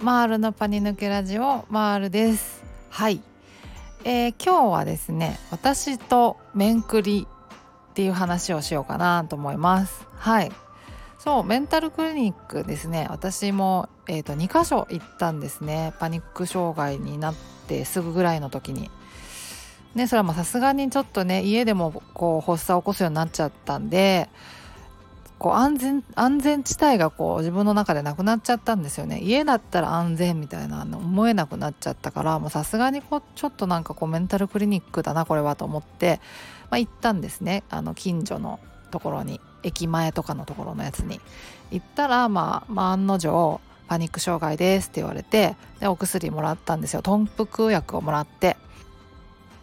マールのパニ抜けラジオマールです。はい、えー、今日はですね私と面クリっていう話をしようかなと思います。はい。そうメンタルクリニックですね。私も、えーと、2箇所行ったんですね。パニック障害になってすぐぐらいの時に。ねそれはさすがにちょっとね家でもこう発作を起こすようになっちゃったんでこう安全安全地帯がこう自分の中でなくなっちゃったんですよね。家だったら安全みたいなの思えなくなっちゃったからさすがにこうちょっとなんかこうメンタルクリニックだなこれはと思って、まあ、行ったんですね。あの近所のところに駅前とかのところのやつに。行ったらまあ、まあ、案の定パニック障害ですって言われてでお薬もらったんですよ。豚腹薬をもらって。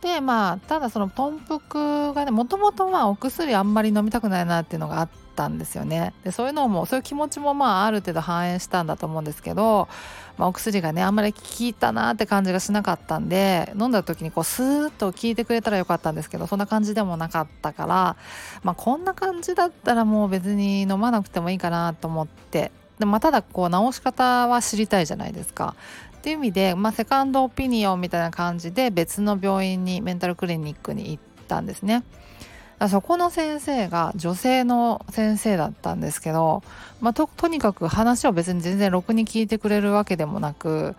でまあただその豚腹がねもともとまあお薬あんまり飲みたくないなっていうのがあったんですよねでそういうのもそういう気持ちもまあある程度反映したんだと思うんですけど、まあ、お薬がねあんまり効いたなって感じがしなかったんで飲んだ時にこうスーッと効いてくれたらよかったんですけどそんな感じでもなかったから、まあ、こんな感じだったらもう別に飲まなくてもいいかなと思ってでまあ、ただこう治し方は知りたいじゃないですか。っていう意味で、まあ、セカンドオピニオンみたいな感じで別の病院にメンタルクリニックに行ったんですね。そこの先生が女性の先生だったんですけど、まあ、ととにかく話を別に全然ろくに聞いてくれるわけでもなく、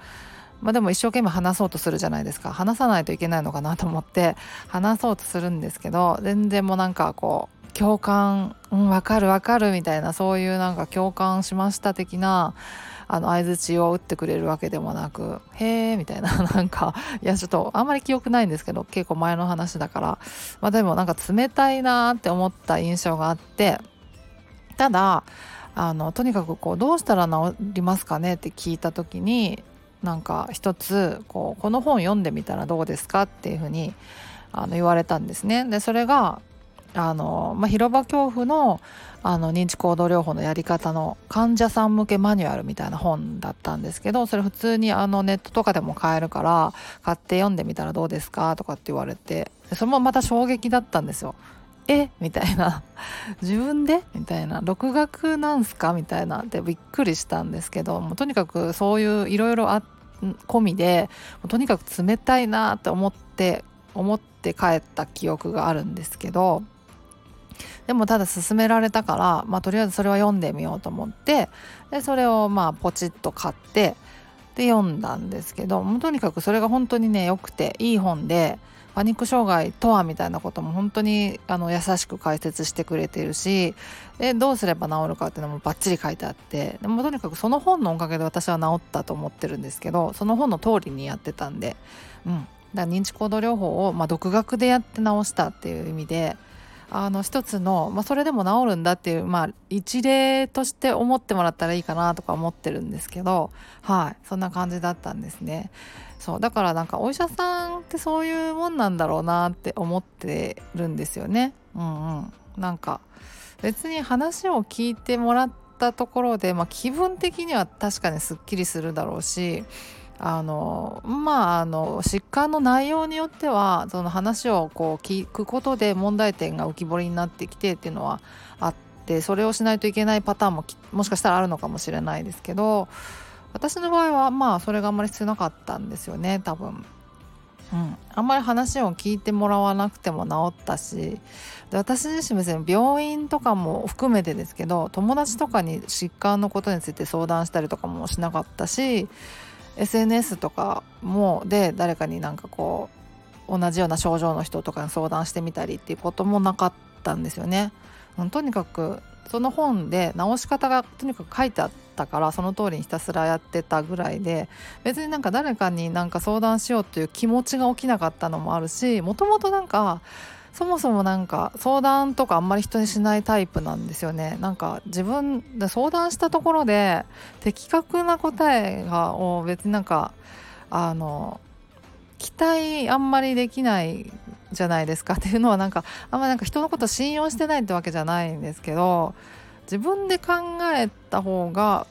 まあ、でも一生懸命話そうとするじゃないですか話さないといけないのかなと思って話そうとするんですけど全然もうなんかこう共感うん分かる分かるみたいなそういうなんか共感しました的なあの相づちを打ってくれるわけでもなく「へえ」みたいな なんかいやちょっとあんまり記憶ないんですけど結構前の話だからまあでもなんか冷たいなって思った印象があってただあのとにかくこうどうしたら治りますかねって聞いた時になんか一つこうこの本読んでみたらどうですかっていうふうにあの言われたんですね。でそれがあの、まあ、広場恐怖のあの認知行動療法のやり方の患者さん向けマニュアルみたいな本だったんですけどそれ普通にあのネットとかでも買えるから買って読んでみたらどうですかとかって言われてそれもまた衝撃だったんですよ。え？みたいな。自分で？みたいな。独学なんすか？みたいなでびっくりしたんですけどもうとにかくそういういろいろあ込みでとにかく冷たいなって思って思って帰った記憶があるんですけどでもただ勧められたから、まあ、とりあえずそれは読んでみようと思ってでそれをまあポチッと買ってで読んだんですけどもうとにかくそれが本当にね良くていい本でパニック障害とはみたいなことも本当にあの優しく解説してくれてるしでどうすれば治るかっていうのもバッチリ書いてあってでもとにかくその本のおかげで私は治ったと思ってるんですけどその本の通りにやってたんで、うん、だ認知行動療法を、まあ、独学でやって治したっていう意味であの一つの、まあ、それでも治るんだっていう、まあ、一例として思ってもらったらいいかなとか思ってるんですけどはい。そんな感じだったんですね。そう。だからなんかお医者さんってそういうもんなんだろうなって思ってるんですよね。うんうん。なんか別に話を聞いてもらったところで、まあ、気分的には確かにすっきりするだろうしあのまああの疾患の内容によってはその話をこう聞くことで問題点が浮き彫りになってきてっていうのはあってそれをしないといけないパターンももしかしたらあるのかもしれないですけど私の場合はまあそれがあんまり必要なかったんですよね多分。うん、あんまり話を聞いてもらわなくても治ったしで私自身別に病院とかも含めてですけど友達とかに疾患のことについて相談したりとかもしなかったし SNS とかもで誰かになんかこう同じような症状の人とかに相談してみたりっていうこともなかったんですよね。とにかくその本で治し方がとにかく書いてあったからその通りにひたすらやってたぐらいで別になんか誰かになんか相談しようという気持ちが起きなかったのもあるしもともとなんかそもそもなんか相談とかあんまり人にしないタイプなんですよね。なんか自分で相談したところで的確な答えがを別になんかあの期待あんまりできないじゃないですか。っていうのはなんかあんまなんか人のこと信用してないってわけじゃないんですけど自分で考えた方が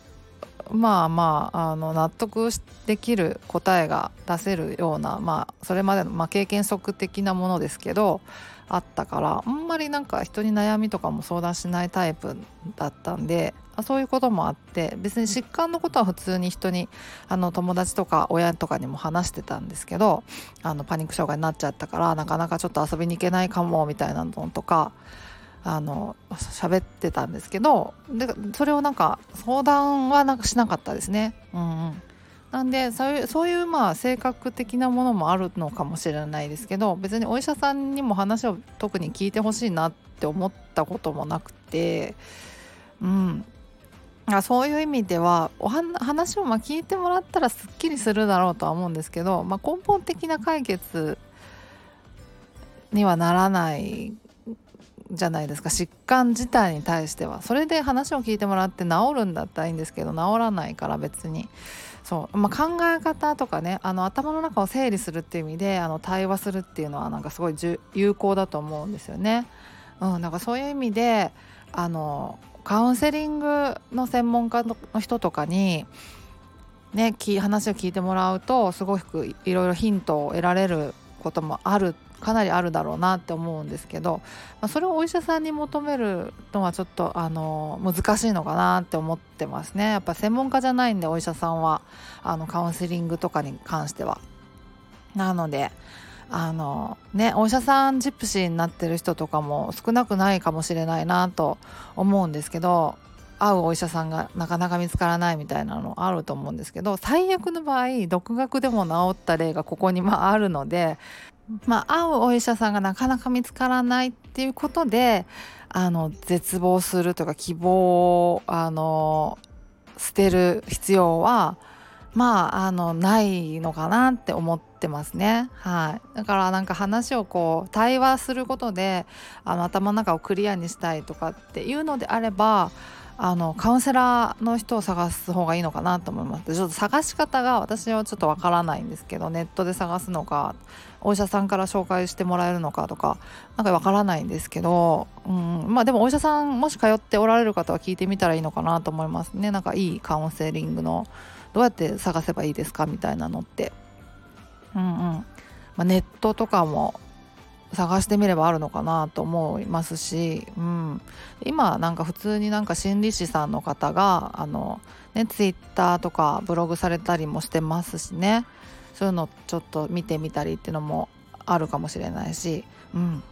まあまああの納得できる答えが出せるようなまあそれまでの、まあ、経験則的なものですけどあったからあんまりなんか人に悩みとかも相談しないタイプだったんでそういうこともあって別に疾患のことは普通に人にあの友達とか親とかにも話してたんですけどあのパニック障害になっちゃったからなかなかちょっと遊びに行けないかもみたいなのとかあの喋ってたんですけどでそれをなんか相談はなんかしなかったですね。うん、うんなんでそういうそういうまあ性格的なものもあるのかもしれないですけど別にお医者さんにも話を特に聞いてほしいなって思ったこともなくてうんあそういう意味ではお話をま聞いてもらったらすっきりするだろうとは思うんですけど、まあ、根本的な解決にはならないじゃないですか。疾患自体に対しては。それで話を聞いてもらって治るんだったらいいんですけど治らないから別に。そう、まあ、考え方とかねあの頭の中を整理するっていう意味であの対話するっていうのはなんかすごい有効だと思うんですよね。うん、なんかそういう意味であのカウンセリングの専門家の人とかにね話を聞いてもらうとすごくいろいろヒントを得られることもあるかなりあるだろうなって思うんですけど、まあ、それをお医者さんに求めるのはちょっとあの難しいのかなって思ってますねやっぱ専門家じゃないんでお医者さんはあのカウンセリングとかに関しては。なのであのねお医者さんジプシーになってる人とかも少なくないかもしれないなと思うんですけど会うお医者さんがなかなか見つからないみたいなのあると思うんですけど最悪の場合独学でも治った例がここにまああるのでまあ、会うお医者さんがなかなか見つからないっていうことであの絶望するとか希望をあの捨てる必要はまああのないのかなって思ってますね。はい、だからなんか話をこう対話することであの頭の中をクリアにしたいとかっていうのであればあのカウンセラーの人を探す方がいいのかなと思います。ちょっと探し方が私はちょっとわからないんですけどネットで探すのかお医者さんから紹介してもらえるのかとかなんかわからないんですけど、うん、まあでもお医者さんもし通っておられる方は聞いてみたらいいのかなと思いますね。なんかいいカウンセリングのどうやって探せばいいですかみたいなのって。うんうん、まあ、ネットとかも探してみればあるのかなと思いますし、うん、今なんか普通になんか心理師さんの方があの、ね、ツイッターとかブログされたりもしてますしね。そういうのちょっと見てみたりっていうのもあるかもしれないし、うん、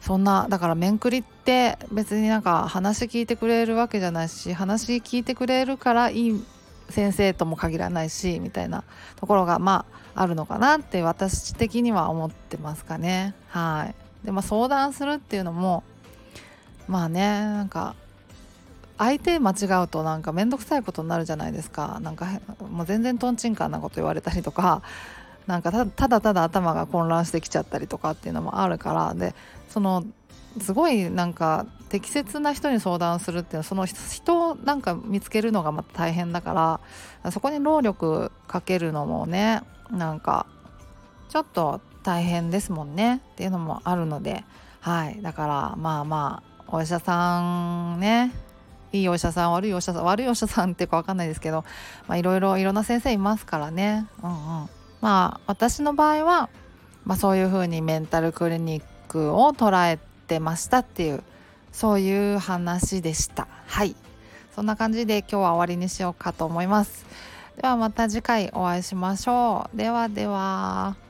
そんなだから面くりって別になんか話聞いてくれるわけじゃないし話聞いてくれるからいい先生とも限らないしみたいなところがまああるのかなって私的には思ってますかね。はい。でまあ相談するっていうのもまあねなんか相手間違うとなんか面倒くさいことになるじゃないですか。なんかもう全然とんちんかんなこと言われたりとか なんかただただ頭が混乱してきちゃったりとかっていうのもあるから。でそのすごいなんか適切な人に相談するっていうのはその人をなんか見つけるのがまた大変だからそこに労力かけるのもねなんかちょっと大変ですもんねっていうのもあるのではい。だからまあまあお医者さんねいいお医者さん悪いお医者さん悪いお医者さんっていうか分かんないですけどいろいろいろんな先生いますからね。うんうん。まあ私の場合は、まあ、そういうふうにメンタルクリニックを捉えてましたっていうそういう話でした。はい。そんな感じで今日は終わりにしようかと思います。ではまた次回お会いしましょう。ではでは。